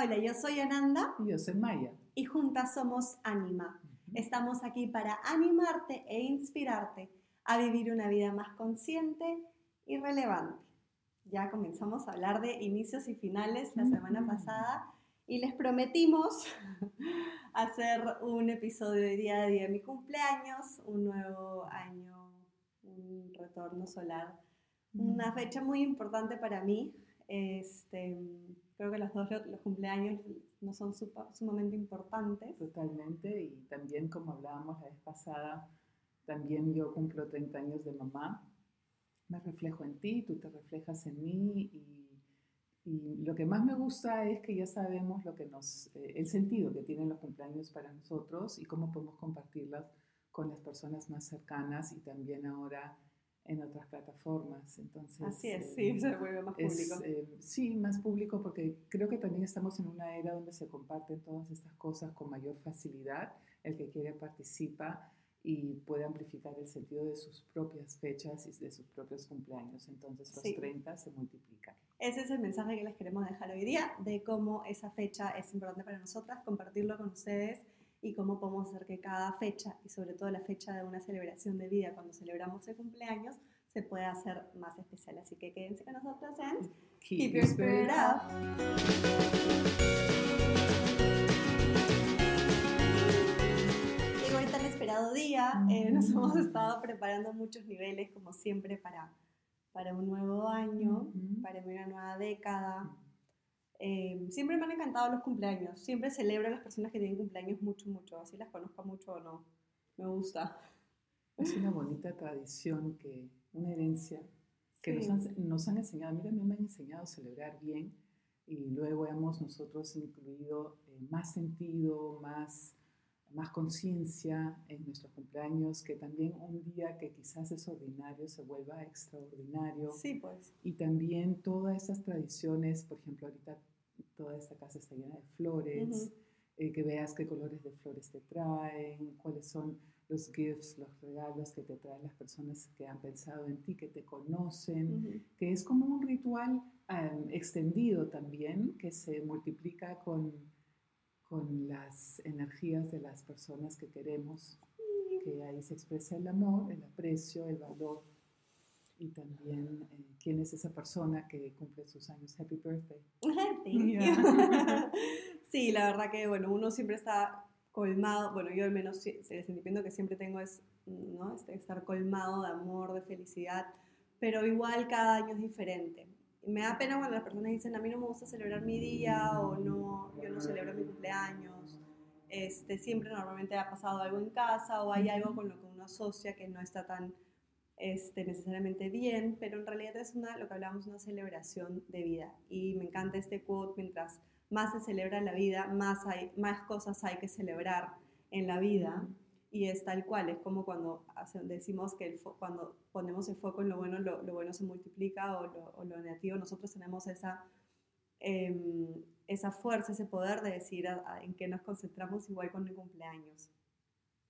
Hola, yo soy Ananda Y yo soy Maya. y juntas somos Anima. Estamos aquí para animarte e inspirarte a vivir una vida más consciente y relevante. Ya comenzamos a hablar de inicios y finales la semana Ujú. pasada y les prometimos hacer un episodio de día a día de mi cumpleaños, un nuevo año, un retorno solar, una fecha muy importante para mí. Este, creo que los dos los cumpleaños no son sumamente importantes. Totalmente. Y también, como hablábamos la vez pasada, también yo cumplo 30 años de mamá. Me reflejo en ti, tú te reflejas en mí. Y, y lo que más me gusta es que ya sabemos lo que nos, eh, el sentido que tienen los cumpleaños para nosotros y cómo podemos compartirlas con las personas más cercanas y también ahora en otras plataformas. Entonces, Así es, eh, sí, se vuelve más es, público. eh, sí, más público porque creo que también estamos en una era donde se comparten todas estas cosas con mayor facilidad. El que quiere participa y puede amplificar el sentido de sus propias fechas y de sus propios cumpleaños. Entonces los Sí. 30 se multiplican. Ese es el mensaje que les queremos dejar hoy día de cómo esa fecha es importante para nosotras, compartirlo con ustedes y cómo podemos hacer que cada fecha y sobre todo la fecha de una celebración de vida cuando celebramos el cumpleaños se pueda hacer más especial. Así que quédense con nosotros en Keep Your Spirit Up. Llegó el tan esperado día, eh, nos hemos estado preparando muchos niveles como siempre para, para un nuevo año, Ujú. para una nueva década. Eh, siempre me han encantado los cumpleaños, siempre celebro a las personas que tienen cumpleaños mucho, mucho, así las conozco mucho o no, me gusta. Es una bonita tradición, que, una herencia que nos, Sí. han, nos han enseñado. A mí me han enseñado a celebrar bien y luego hemos nosotros incluido eh, más sentido, más, más conciencia en nuestros cumpleaños, que también un día que quizás es ordinario se vuelva extraordinario. Sí, pues. Y también todas esas tradiciones, por ejemplo, ahorita toda esta casa está llena de flores, eh, que veas qué colores de flores te traen, cuáles son los gifts, los regalos que te traen las personas que han pensado en ti, que te conocen, que es como un ritual em, extendido también, que se multiplica con, con las energías de las personas que queremos, que ahí se expresa el amor, el aprecio, el valor y también eh, quién es esa persona que cumple sus años. Happy birthday. Yeah. sí, la verdad que, bueno, uno siempre está colmado, bueno, yo al menos el sentimiento que siempre tengo es, ¿no? Este, estar colmado de amor, de felicidad, pero igual cada año es diferente. Me da pena cuando las personas dicen, a mí no me gusta celebrar mi día o no, yo no celebro mi cumpleaños. Este, siempre normalmente ha pasado algo en casa o hay algo con lo que uno asocia que no está tan este, necesariamente bien, pero en realidad es una, lo que hablamos, una celebración de vida. Y me encanta este quote, mientras más se celebra la vida, más, hay, más cosas hay que celebrar en la vida. Y es tal cual, es como cuando decimos que el cuando ponemos el foco en lo bueno, lo, lo bueno se multiplica o lo, o lo negativo, nosotros tenemos esa, em, esa fuerza, ese poder de decir a- a- en qué nos concentramos igual con el cumpleaños.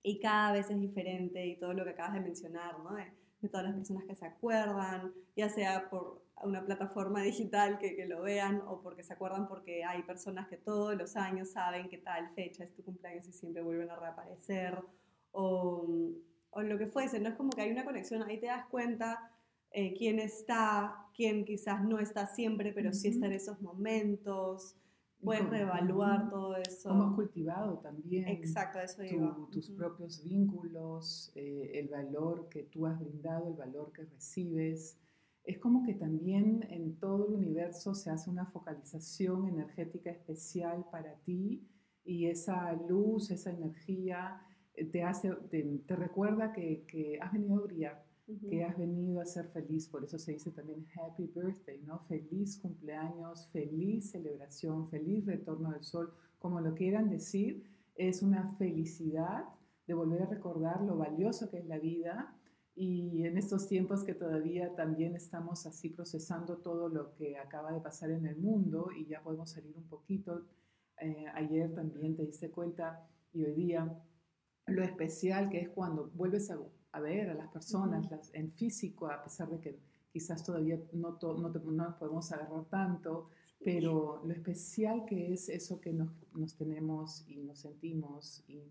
Y cada vez es diferente y todo lo que acabas de mencionar, ¿no? De, de todas las personas que se acuerdan, ya sea por una plataforma digital que, que lo vean o porque se acuerdan porque hay personas que todos los años saben que tal fecha es tu cumpleaños y siempre vuelven a reaparecer o, o lo que fuese, no es como que hay una conexión, ahí te das cuenta eh, quién está, quién quizás no está siempre, pero sí Ujú. está en esos momentos, puedes reevaluar todo eso. Cómo has cultivado también Exacto, eso tu- tus propios vínculos, eh, el valor que tú has brindado, el valor que recibes. Es como que también en todo el universo se hace una focalización energética especial para ti y esa luz, esa energía eh, te, hace, te, te recuerda que, que has venido a brillar, Que has venido a ser feliz. Por eso se dice también happy birthday, ¿no? Feliz cumpleaños, feliz celebración, feliz retorno del sol, como lo quieran decir. Es una felicidad de volver a recordar lo valioso que es la vida y en estos tiempos que todavía también estamos así procesando todo lo que acaba de pasar en el mundo y ya podemos salir un poquito. Eh, ayer también te diste cuenta y hoy día lo especial que es cuando vuelves a, a ver a las personas Ujú. las, en físico, a pesar de que quizás todavía no, to- no, te- no nos podemos agarrar tanto, pero lo especial que es eso que nos, nos tenemos y nos sentimos y,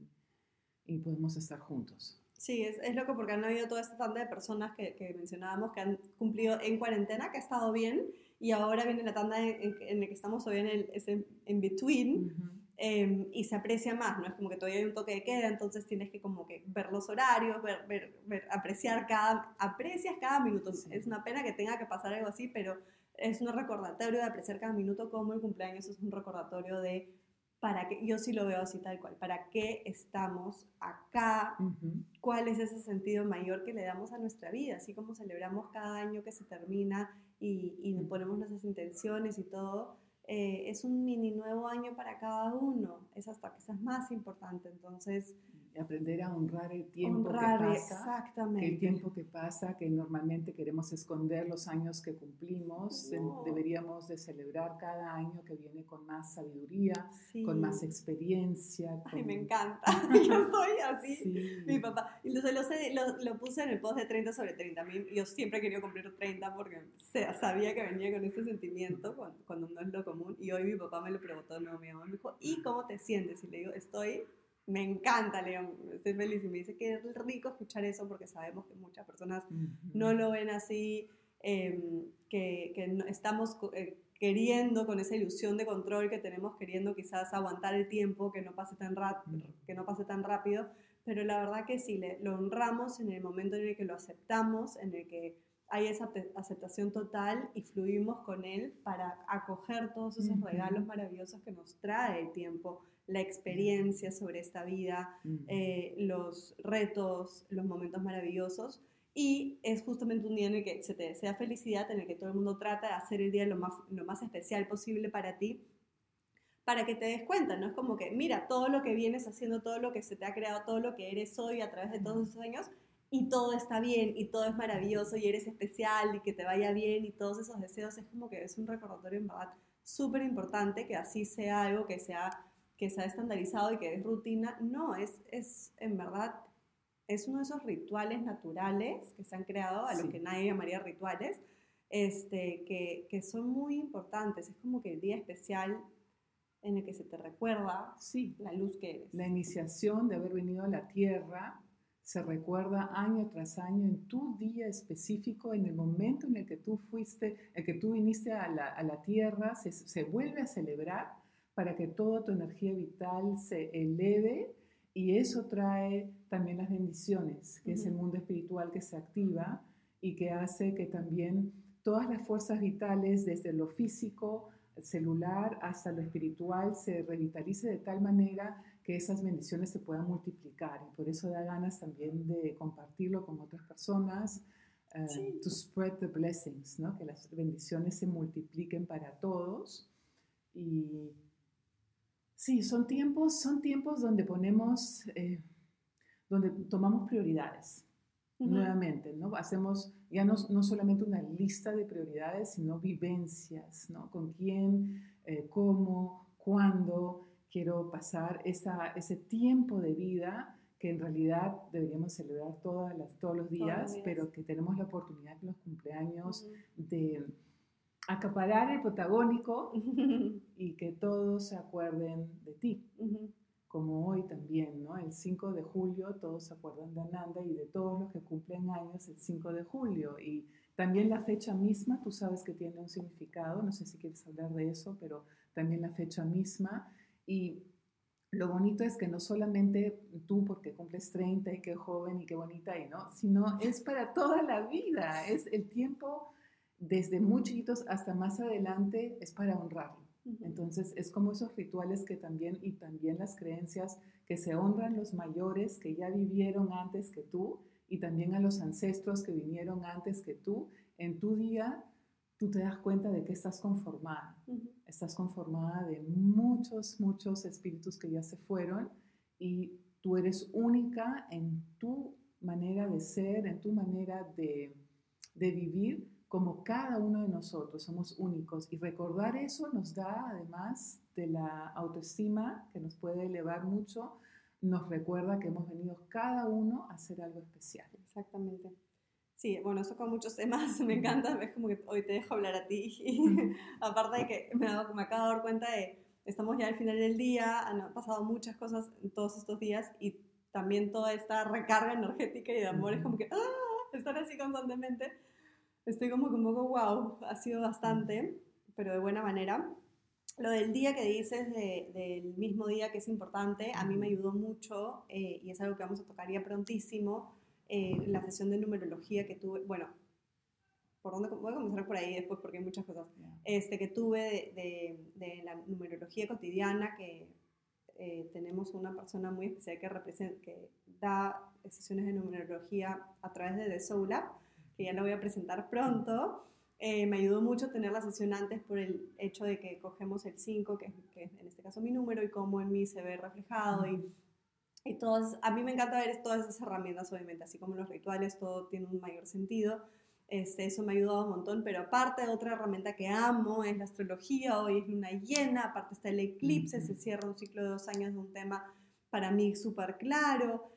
y podemos estar juntos. Sí, es, es loco porque han habido toda esta tanda de personas que, que, mencionábamos que han cumplido en cuarentena, que ha estado bien, y ahora viene la tanda en, en, la que estamos hoy en el en, en between, uh -huh. Eh, y se aprecia más, ¿no? Es como que todavía hay un toque de queda, entonces tienes que como que ver los horarios, ver, ver, ver apreciar cada, aprecias cada minuto. Sí. Es una pena que tenga que pasar algo así, pero es un recordatorio de apreciar cada minuto como el cumpleaños es un recordatorio de para qué, yo sí lo veo así tal cual, para qué estamos acá, uh -huh. cuál es ese sentido mayor que le damos a nuestra vida, así como celebramos cada año que se termina y, y -huh. ponemos nuestras intenciones y todo, eh, es un mini nuevo año para cada uno, es hasta quizás más importante, entonces aprender a honrar el tiempo honrar, que pasa, exactamente. Que el tiempo que pasa, que normalmente queremos esconder los años que cumplimos, no. deberíamos de celebrar cada año que viene con más sabiduría, sí. con más experiencia. Con... Ay, me encanta, yo estoy así, sí. mi papá, y lo, lo, lo, lo, puse en el post de 30 sobre 30, a mí, yo siempre he querido cumplir 30 porque sabía que venía con este sentimiento cuando, cuando no es lo común, y hoy mi papá me lo preguntó, no, mi mamá me dijo, ¿y cómo te sientes? Y le digo, estoy me encanta, León, estoy feliz y me dice que es rico escuchar eso porque sabemos que muchas personas uh -huh. no lo ven así, eh, que, que no, estamos eh, queriendo con esa ilusión de control que tenemos, queriendo quizás aguantar el tiempo, que no pase tan, uh -huh. que no pase tan rápido, pero la verdad que sí, le, lo honramos en el momento en el que lo aceptamos, en el que hay esa aceptación total y fluimos con él para acoger todos esos uh -huh. regalos maravillosos que nos trae el tiempo la experiencia sobre esta vida, uh -huh. eh, los retos, los momentos maravillosos. Y es justamente un día en el que se te desea felicidad, en el que todo el mundo trata de hacer el día lo más, lo más especial posible para ti, para que te des cuenta, ¿no? Es como que, mira, todo lo que vienes haciendo, todo lo que se te ha creado, todo lo que eres hoy a través de todos esos años, y todo está bien, y todo es maravilloso, y eres especial, y que te vaya bien, y todos esos deseos, es como que es un recordatorio en verdad súper importante que así sea algo que sea que se ha estandarizado y que es rutina, no, es, es en verdad, es uno de esos rituales naturales que se han creado, a sí. los que nadie llamaría rituales, este, que, que, son muy importantes. Es como que el día especial en el que se te recuerda sí. la luz que eres. La iniciación de haber venido a la tierra se recuerda año tras año en tu día específico, en el momento en el que tú fuiste, el que tú viniste a la, a la tierra, se, se vuelve a celebrar para que toda tu energía vital se eleve y eso trae también las bendiciones, que uh -huh. es el mundo espiritual que se activa y que hace que también todas las fuerzas vitales, desde lo físico, celular, hasta lo espiritual, se revitalice de tal manera que esas bendiciones se puedan multiplicar. Y por eso da ganas también de compartirlo con otras personas, uh, sí. to spread the blessings, ¿no? que las bendiciones se multipliquen para todos. Y Sí, son tiempos, son tiempos donde ponemos, eh, donde tomamos prioridades. Uh -huh. Nuevamente, ¿no? Hacemos ya no, no, solamente una lista de prioridades, sino vivencias, ¿no? Con quién, eh, cómo, cuándo quiero pasar esa, ese tiempo de vida que en realidad deberíamos celebrar todas las, todos, los días, todos los días, pero que tenemos la oportunidad en los cumpleaños uh -huh. de acaparar el protagónico y que todos se acuerden de ti. Uh -huh. Como hoy también, ¿no? El 5 de julio todos se acuerdan de Ananda y de todos los que cumplen años el 5 de julio. Y también la fecha misma, tú sabes que tiene un significado, no sé si quieres hablar de eso, pero también la fecha misma. Y lo bonito es que no solamente tú porque cumples 30 y qué joven y qué bonita y no, sino es para toda la vida, es el tiempo desde muy chiquitos hasta más adelante es para honrarlo. Entonces es como esos rituales que también, y también las creencias que se honran los mayores que ya vivieron antes que tú y también a los ancestros que vinieron antes que tú. En tu día tú te das cuenta de que estás conformada. Uh -huh. Estás conformada de muchos, muchos espíritus que ya se fueron y tú eres única en tu manera de ser, en tu manera de, de vivir como cada uno de nosotros somos únicos y recordar eso nos da además de la autoestima que nos puede elevar mucho, nos recuerda que hemos venido cada uno a hacer algo especial. Exactamente. Sí, bueno, eso con muchos temas me encanta, es como que hoy te dejo hablar a ti. Y aparte de que me, me acabo de dar cuenta de, estamos ya al final del día, han pasado muchas cosas todos estos días y también toda esta recarga energética y de amor es como que, ¡ah! Estar así constantemente. Estoy como que un poco, wow, ha sido bastante, pero de buena manera. Lo del día que dices, del mismo día que es importante, a mí me ayudó mucho eh, y es algo que vamos a tocar ya prontísimo eh, la sesión de numerología que tuve, bueno, por dónde voy a comenzar por ahí después porque hay muchas cosas, este, que tuve de, de, la numerología cotidiana, que eh, tenemos una persona muy especial que, representa, que da sesiones de numerología a través de The Soul Lab, que ya la voy a presentar pronto. Eh, me ayudó mucho tener la sesión antes por el hecho de que cogemos el 5, que, que, es en este caso mi número, y cómo en mí se ve reflejado y y todos, a mí me encanta ver todas esas herramientas, obviamente, así como los rituales, todo tiene un mayor sentido. Este, eso me ha ayudado un montón, pero aparte otra herramienta que amo es la astrología, hoy es luna llena, aparte está el eclipse, se cierra un ciclo de dos años de un tema para mí súper claro.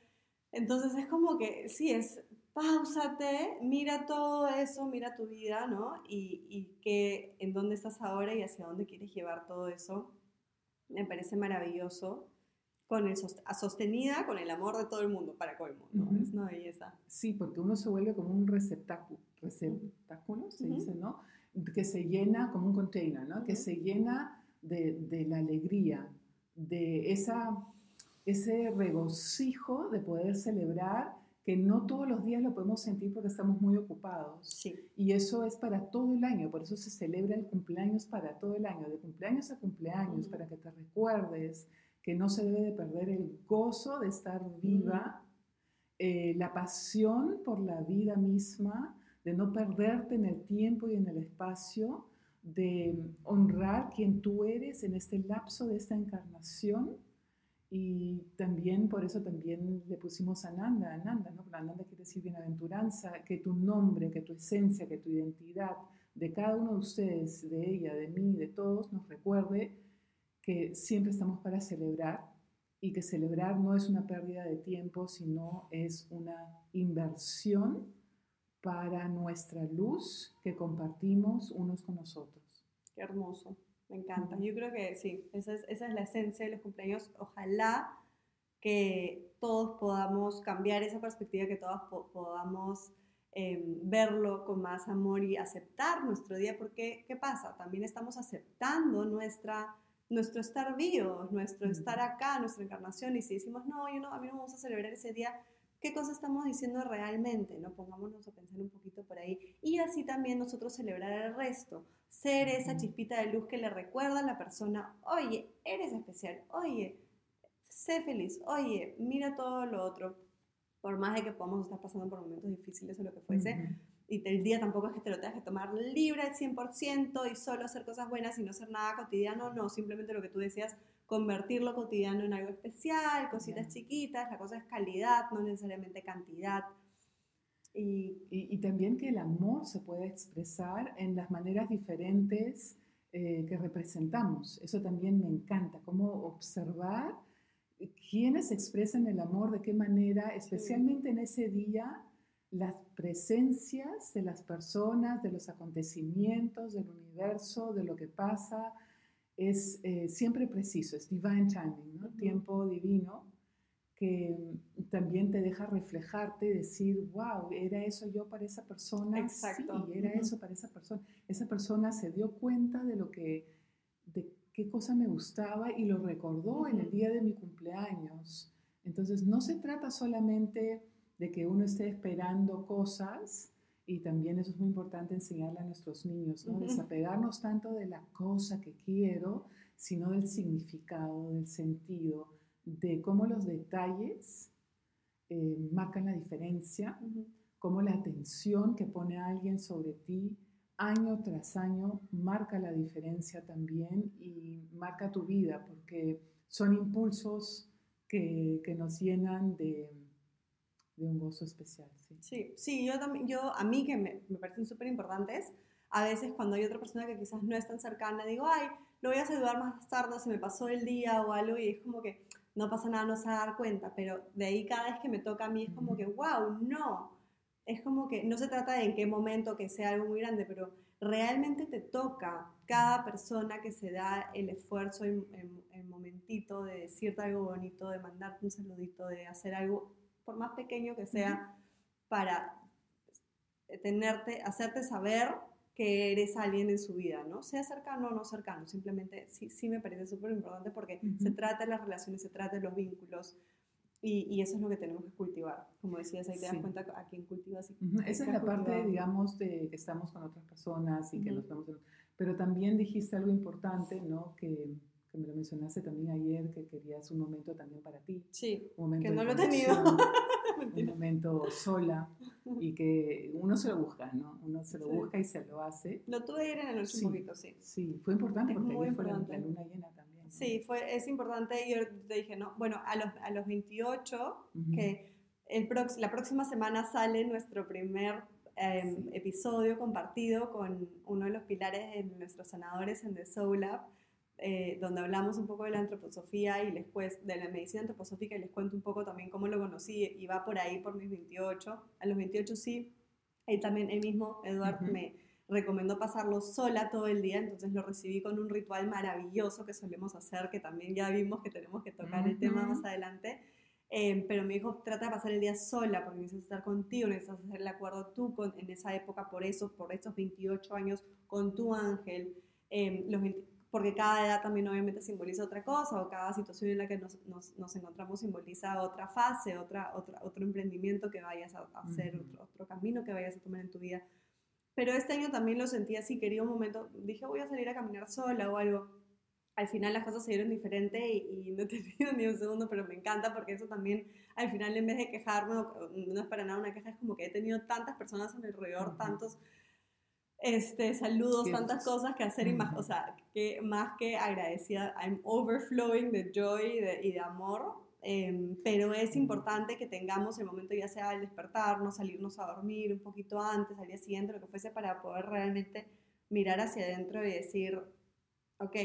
Entonces es como que, sí, es pausate, mira todo eso, mira tu vida, ¿no? Y, y que, en dónde estás ahora y hacia dónde quieres llevar todo eso. Me parece maravilloso con el sostenida con el amor de todo el mundo para colmo, ¿no? Es una belleza. Sí, porque uno se vuelve como un receptáculo, receptáculo se dice, ¿no? Que se llena como un container, ¿no? Que se llena de, de, la alegría, de esa, ese regocijo de poder celebrar que no todos los días lo podemos sentir porque estamos muy ocupados. Sí. Y eso es para todo el año, por eso se celebra el cumpleaños para todo el año, de cumpleaños a cumpleaños, para que te recuerdes que no se debe de perder el gozo de estar viva, eh, la pasión por la vida misma, de no perderte en el tiempo y en el espacio, de honrar quien tú eres en este lapso de esta encarnación. Y también, por eso también le pusimos Ananda, Ananda, ¿no? Ananda quiere decir bienaventuranza, que tu nombre, que tu esencia, que tu identidad de cada uno de ustedes, de ella, de mí, de todos, nos recuerde que siempre estamos para celebrar y que celebrar no es una pérdida de tiempo, sino es una inversión para nuestra luz que compartimos unos con nosotros. Qué hermoso, me encanta. Yo creo que sí, esa es, esa es la esencia de los cumpleaños. Ojalá que todos podamos cambiar esa perspectiva, que todos podamos em, verlo con más amor y aceptar nuestro día, porque ¿qué pasa? También estamos aceptando nuestra nuestro estar vivos, nuestro estar acá, nuestra encarnación, y si decimos, no, yo no, a mí no me gusta celebrar ese día, ¿qué cosa estamos diciendo realmente? ¿no? Pongámonos a pensar un poquito por ahí. Y así también nosotros celebrar el resto, ser esa chispita de luz que le recuerda a la persona, oye, eres especial, oye, sé feliz, oye, mira todo lo otro, por más de que podamos estar pasando por momentos difíciles o lo que fuese y el día tampoco es que te lo tengas que tomar libre al 100% y solo hacer cosas buenas y no hacer nada cotidiano, no, simplemente lo que tú decías, convertir lo cotidiano en algo especial, cositas chiquitas, la cosa es calidad, no necesariamente cantidad. Y, y, también que el amor se puede expresar en las maneras diferentes eh, que representamos. Eso también me encanta, cómo observar quiénes expresan el amor, de qué manera, especialmente en ese día las presencias de las personas, de los acontecimientos, del universo, de lo que pasa, es eh, siempre preciso, es divine timing, ¿no? tiempo divino, que también te deja reflejarte y decir, wow, era eso yo para esa persona, Exacto. sí, era eso para esa persona. Esa persona se dio cuenta de lo que, de qué cosa me gustaba y lo recordó en el día de mi cumpleaños. Entonces, no se trata solamente de que uno esté esperando cosas y también eso es muy importante enseñarle a nuestros niños, ¿no? Desapegarnos tanto de la cosa que quiero, sino del significado, del sentido, de cómo los detalles eh, marcan la diferencia, cómo la atención que pone alguien sobre ti año tras año marca la diferencia también y marca tu vida, porque son impulsos que, que nos llenan de de un gozo especial. Sí, sí, yo también, yo, a mí que me, me parecen súper importantes, a veces cuando hay otra persona que quizás no es tan cercana, digo, ay, lo voy a saludar más tarde, se me pasó el día o algo, y es como que no pasa nada, no se va a dar cuenta, pero de ahí cada vez que me toca a mí es como que, wow, no, es como que no se trata de en qué momento que sea algo muy grande, pero realmente te toca cada persona que se da el esfuerzo en, en, momentito de decirte algo bonito, de mandarte un saludito, de hacer algo, por más pequeño que sea, para tenerte, hacerte saber que eres alguien en su vida, ¿no? Sea cercano o no cercano, simplemente sí, sí me parece súper importante porque se trata de las relaciones, se trata de los vínculos, y, y, eso es lo que tenemos que cultivar. Como decías, ahí te das cuenta a quién cultivas. Y Esa es la parte, digamos, de que estamos con otras personas y que nos vemos. Pero también dijiste algo importante, ¿no? Que, que, me lo mencionaste también ayer, que querías un momento también para ti. Sí, un momento que no lo he tenido. un momento sola y que uno se lo busca, ¿no? Uno se lo busca y se lo hace. Lo tuve ayer en el último sí, poquito, sí. Sí, fue importante porque ayer fue la, luna llena también. Sí, fue, es importante. Yo te dije, no, bueno, a los, a los 28, que el prox, la próxima semana sale nuestro primer em, episodio compartido con uno de los pilares de nuestros sanadores en The Soul Lab, eh, donde hablamos un poco de la antroposofía y les de la medicina antroposófica y les cuento un poco también cómo lo conocí y va por ahí por mis 28. A los 28 sí, y también el mismo Eduardo me recomendó pasarlo sola todo el día, entonces lo recibí con un ritual maravilloso que solemos hacer, que también ya vimos que tenemos que tocar el tema más adelante. Eh, pero me dijo, trata de pasar el día sola porque necesitas estar contigo, necesitas hacer el acuerdo tú con, en esa época, por eso, por esos 28 años, con tu ángel. Eh, los porque cada edad también obviamente simboliza otra cosa o cada situación en la que nos, nos, nos encontramos simboliza otra fase, otra, otra, otro emprendimiento que vayas a, hacer, otro, otro camino que vayas a tomar en tu vida. Pero este año también lo sentí así, quería un momento, dije voy a salir a caminar sola o algo. Al final las cosas se dieron diferente y, no he tenido ni un segundo, pero me encanta porque eso también, al final en vez de quejarme, no es para nada una queja, es como que he tenido tantas personas mi alrededor, tantos este, saludos, tantas cosas que hacer, y más, o sea, que más que agradecida, I'm overflowing de joy de, y de amor Em, pero es importante que tengamos el momento ya sea al despertarnos, salirnos a dormir un poquito antes, al día siguiente, lo que fuese, para poder realmente mirar hacia adentro y decir, ok,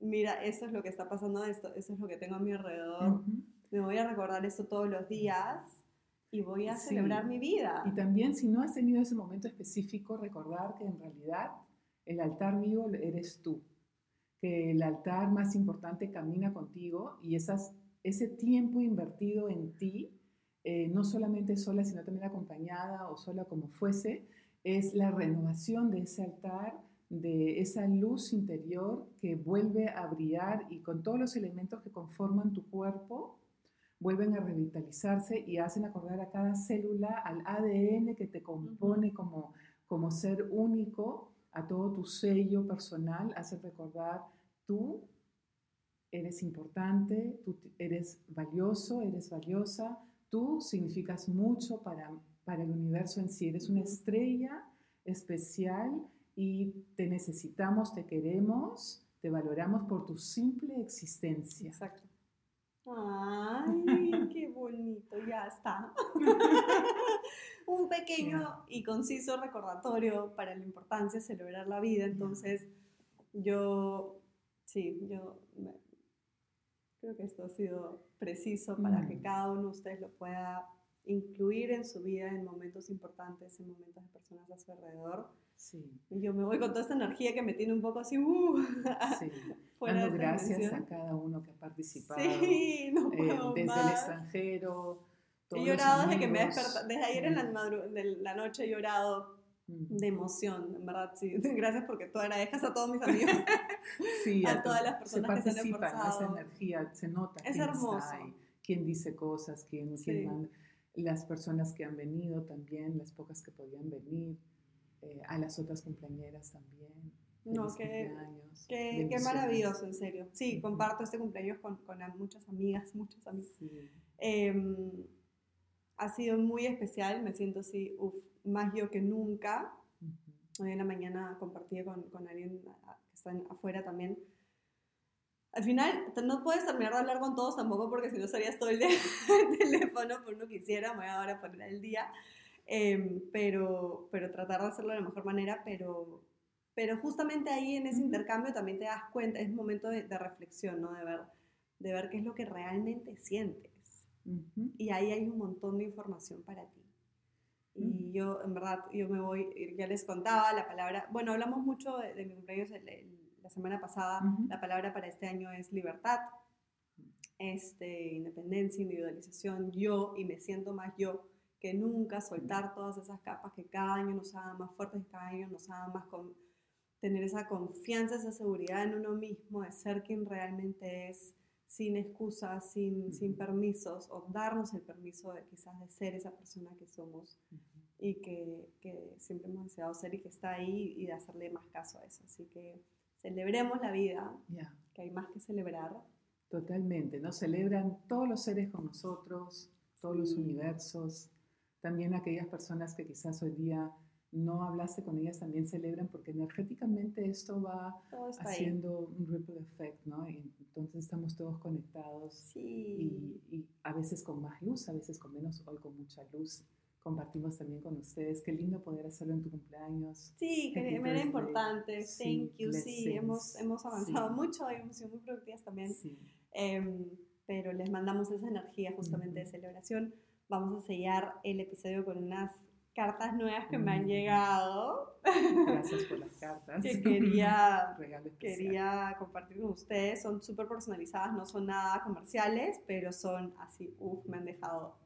mira, esto es lo que está pasando, esto, eso es lo que tengo a mi alrededor, me voy a recordar esto todos los días y voy a celebrar mi vida. Y también si no has tenido ese momento específico, recordar que en realidad el altar vivo eres tú, que el altar más importante camina contigo y esas ese tiempo invertido en ti, eh, no solamente sola, sino también acompañada o sola como fuese, es la renovación de ese altar, de esa luz interior que vuelve a brillar y con todos los elementos que conforman tu cuerpo, vuelven a revitalizarse y hacen acordar a cada célula, al ADN que te compone como, como ser único, a todo tu sello personal, hace recordar tú eres importante, tú eres valioso, eres valiosa, tú significas mucho para, para el universo en sí, eres una estrella especial y te necesitamos, te queremos, te valoramos por tu simple existencia. Exacto. Ay, qué bonito, ya está. Un pequeño y conciso recordatorio para la importancia de celebrar la vida. Entonces, yo, sí, yo Creo que esto ha sido preciso para que mm. cada uno de ustedes lo pueda incluir en su vida en momentos importantes, en momentos de personas a su alrededor. Sí. Y yo me voy con toda esta energía que me tiene un poco así, uh, sí. Dando gracias a cada uno que ha participado. Sí, no eh, puedo Desde el extranjero. He llorado desde que me despertado, desde ayer en la, de la noche he llorado de emoción, en verdad, sí. Gracias porque tú agradezcas a todos mis amigos, sí, a, todas las personas que se han esforzado. esa energía, se nota. Es hermoso. quién dice cosas, quién, quién las personas que han venido también, las pocas que podían venir, eh, a las otras compañeras también. No, qué, qué, qué, maravilloso, en serio. Sí, comparto este cumpleaños con, con muchas amigas, muchas amigas. Em, ha sido muy especial, me siento así, uff, más yo que nunca. Hoy en la mañana compartí con, con alguien que está afuera también. Al final, no puedes terminar de hablar con todos tampoco porque si no estarías todo el día en teléfono, por no quisiera, me voy ahora a poner el día. Em, pero, pero tratar de hacerlo de la mejor manera, pero, pero justamente ahí en ese intercambio también te das cuenta, es un momento de, de, reflexión, ¿no? De ver, de ver qué es lo que realmente sientes. Y ahí hay un montón de información para ti. Y mm. yo, en verdad, yo me voy, ya les contaba la palabra, bueno, hablamos mucho de, mi cumpleaños la semana pasada, la palabra para este año es libertad, este, independencia, individualización, yo, y me siento más yo que nunca, soltar todas esas capas que cada año nos hagan más fuertes, cada año nos hagan más con, tener esa confianza, esa seguridad en uno mismo, de ser quien realmente es, sin excusas, sin, sin permisos, o darnos el permiso de quizás de ser esa persona que somos y que, que, siempre hemos deseado ser y que está ahí y de hacerle más caso a eso. Así que celebremos la vida, que hay más que celebrar. Totalmente, ¿no? Celebran todos los seres con nosotros, todos los universos, también aquellas personas que quizás hoy día no hablaste con ellas también celebran porque energéticamente esto va haciendo un ripple effect, ¿no? Y entonces estamos todos conectados sí. y, a veces con más luz, a veces con menos, hoy con mucha luz. Compartimos también con ustedes. Qué lindo poder hacerlo en tu cumpleaños. Sí, que era importante. Thank you. Sí, hemos, hemos avanzado mucho y hemos sido muy productivas también. Em, pero les mandamos esa energía justamente de celebración. Vamos a sellar el episodio con unas cartas nuevas que me han mm. llegado. Gracias por las cartas. que quería, quería compartir con ustedes. Son súper personalizadas, no son nada comerciales, pero son así, uff, me han dejado.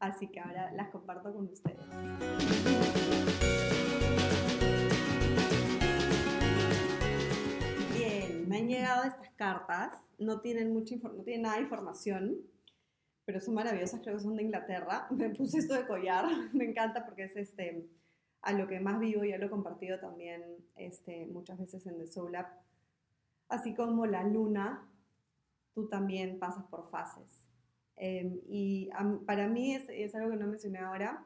Así que ahora las comparto con ustedes. Bien, me han llegado estas cartas. No tienen, mucha no tienen nada de información pero son maravillosas, creo que son de Inglaterra. Me puse esto de collar, me encanta porque es este, a lo que más vivo, ya lo he compartido también este, muchas veces en The Soul App. Así como la luna, tú también pasas por fases. Em, y para mí es, es, algo que no mencioné ahora.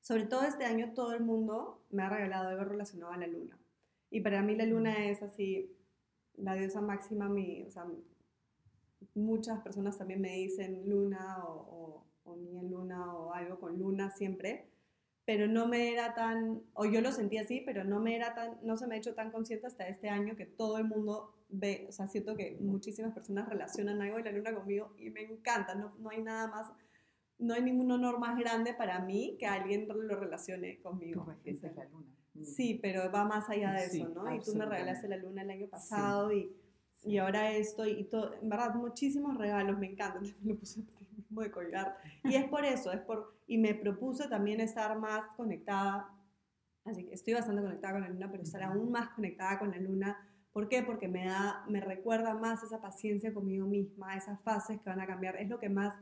Sobre todo este año todo el mundo me ha regalado algo relacionado a la luna. Y para mí la luna es así, la diosa máxima, mi, o sea, muchas personas también me dicen luna o, o, niña luna o algo con luna siempre, pero no me era tan, o yo lo sentí así, pero no me era tan, no se me ha hecho tan consciente hasta este año que todo el mundo ve, o sea, siento que muchísimas personas relacionan algo de la luna conmigo y me encanta, no, no hay nada más, no hay ningún honor más grande para mí que alguien lo relacione conmigo. es la luna. Sí, pero va más allá de eso, ¿no? Y tú me regalaste la luna el año pasado y y ahora esto y todo, en verdad, muchísimos regalos, me encantan, me lo puse mismo de colgar. Y es por eso, es por, y me propuse también estar más conectada, así que estoy bastante conectada con la luna, pero estar aún más conectada con la luna. ¿Por qué? Porque me da, me recuerda más esa paciencia conmigo misma, esas fases que van a cambiar. Es lo que más,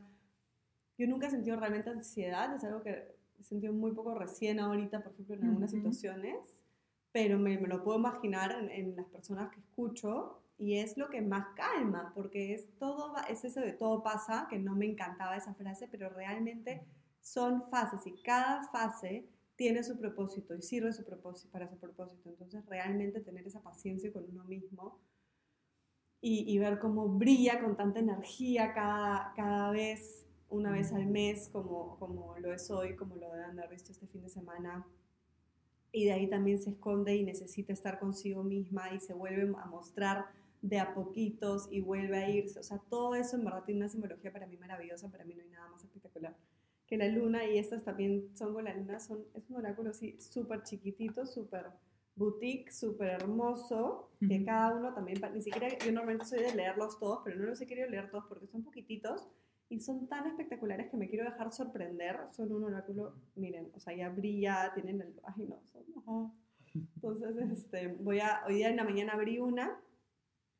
yo nunca he sentido realmente ansiedad, es algo que he sentido muy poco recién ahorita, por ejemplo, en algunas situaciones, pero me, me, lo puedo imaginar en, en las personas que escucho y es lo que más calma, porque es todo, es eso de todo pasa, que no me encantaba esa frase, pero realmente son fases y cada fase tiene su propósito y sirve su propósito, para su propósito. Entonces, realmente tener esa paciencia con uno mismo y, ver cómo brilla con tanta energía cada, cada vez, una vez al mes, como, como lo es hoy, como lo deben haber visto este fin de semana. Y de ahí también se esconde y necesita estar consigo misma y se vuelve a mostrar de a poquitos y vuelve a irse. O sea, todo eso en verdad tiene una simbología para mí maravillosa. Para mí no hay nada más espectacular que la luna. Y estas también son con la luna. Son, es un oráculo así súper chiquitito, súper boutique, súper hermoso. Que cada uno también, ni siquiera, yo normalmente soy de leerlos todos, pero no los he querido leer todos porque son poquititos. Y son tan espectaculares que me quiero dejar sorprender. Son un oráculo, miren, o sea, ya brilla, tienen el... Ay, no, son... Entonces, este, voy a, hoy día en la mañana abrí una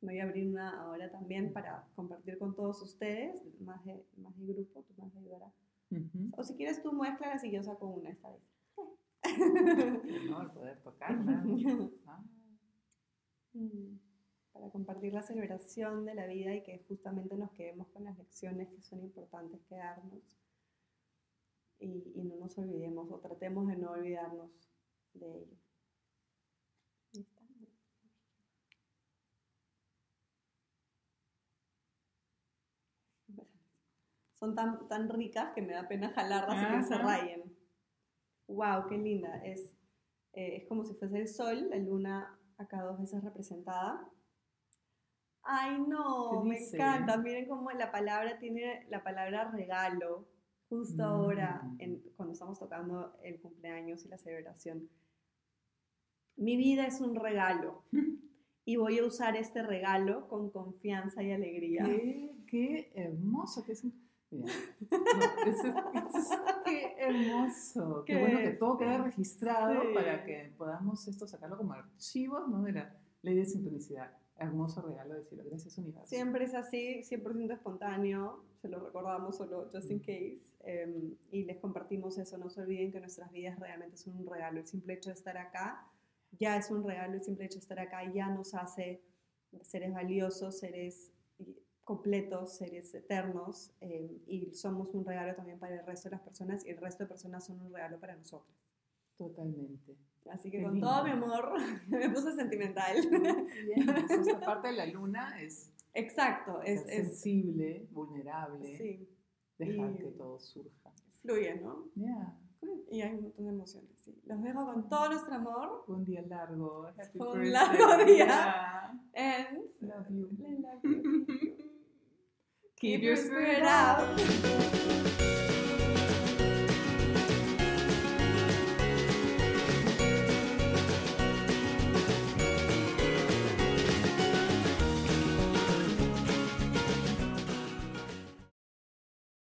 voy a abrir una ahora también para compartir con todos ustedes, más de, más de grupo, tú me ayudarás. O si quieres tú muéstralas y yo saco una esta vez. no, el poder tocarla. Ah. Mm, para compartir la celebración de la vida y que justamente nos quedemos con las lecciones que son importantes quedarnos y, y no nos olvidemos o tratemos de no olvidarnos de ello. Son tan, tan ricas que me da pena jalarlas y que se rayen. ¡Wow! ¡Qué linda! Es, eh, es como si fuese el sol, la luna acá dos veces representada. ¡Ay, no! Me encanta. Miren cómo la palabra tiene la palabra regalo. justo ahora, Mm. en- cuando estamos tocando el cumpleaños y la celebración, mi vida es un regalo y voy a usar este regalo con confianza y alegría. Qué, qué hermoso que es. un- Mira, no, es- es- es- qué hermoso. Qué, Qué bueno que todo quede registrado Sí. para que podamos esto sacarlo como archivos ¿no? de la ley de sincronicidad. Hermoso regalo decirlo. Gracias, universo. Siempre es así, 100% espontáneo, se lo recordamos solo just in case, eh, y les compartimos eso. No se olviden que nuestras vidas realmente son un regalo. El simple hecho de estar acá ya es un regalo, el simple hecho de estar acá ya nos hace seres valiosos, seres completos, seres eternos, eh, y somos un regalo también para el resto de las personas, y el resto de personas son un regalo para nosotros. Totalmente. Así que Qué con lindo. todo mi amor, me puse sentimental. Bien, esta parte de la luna es, Exacto, es, ser es sensible, vulnerable, sí, dejar y- que todo surja. fluye, ¿no? Yeah. Y hay un montón de emociones, sí. Los dejo con todo nuestro amor. Un día largo. Happy Fue un birthday. largo día. Yeah. And Love you. I love you. Keep your spirit out.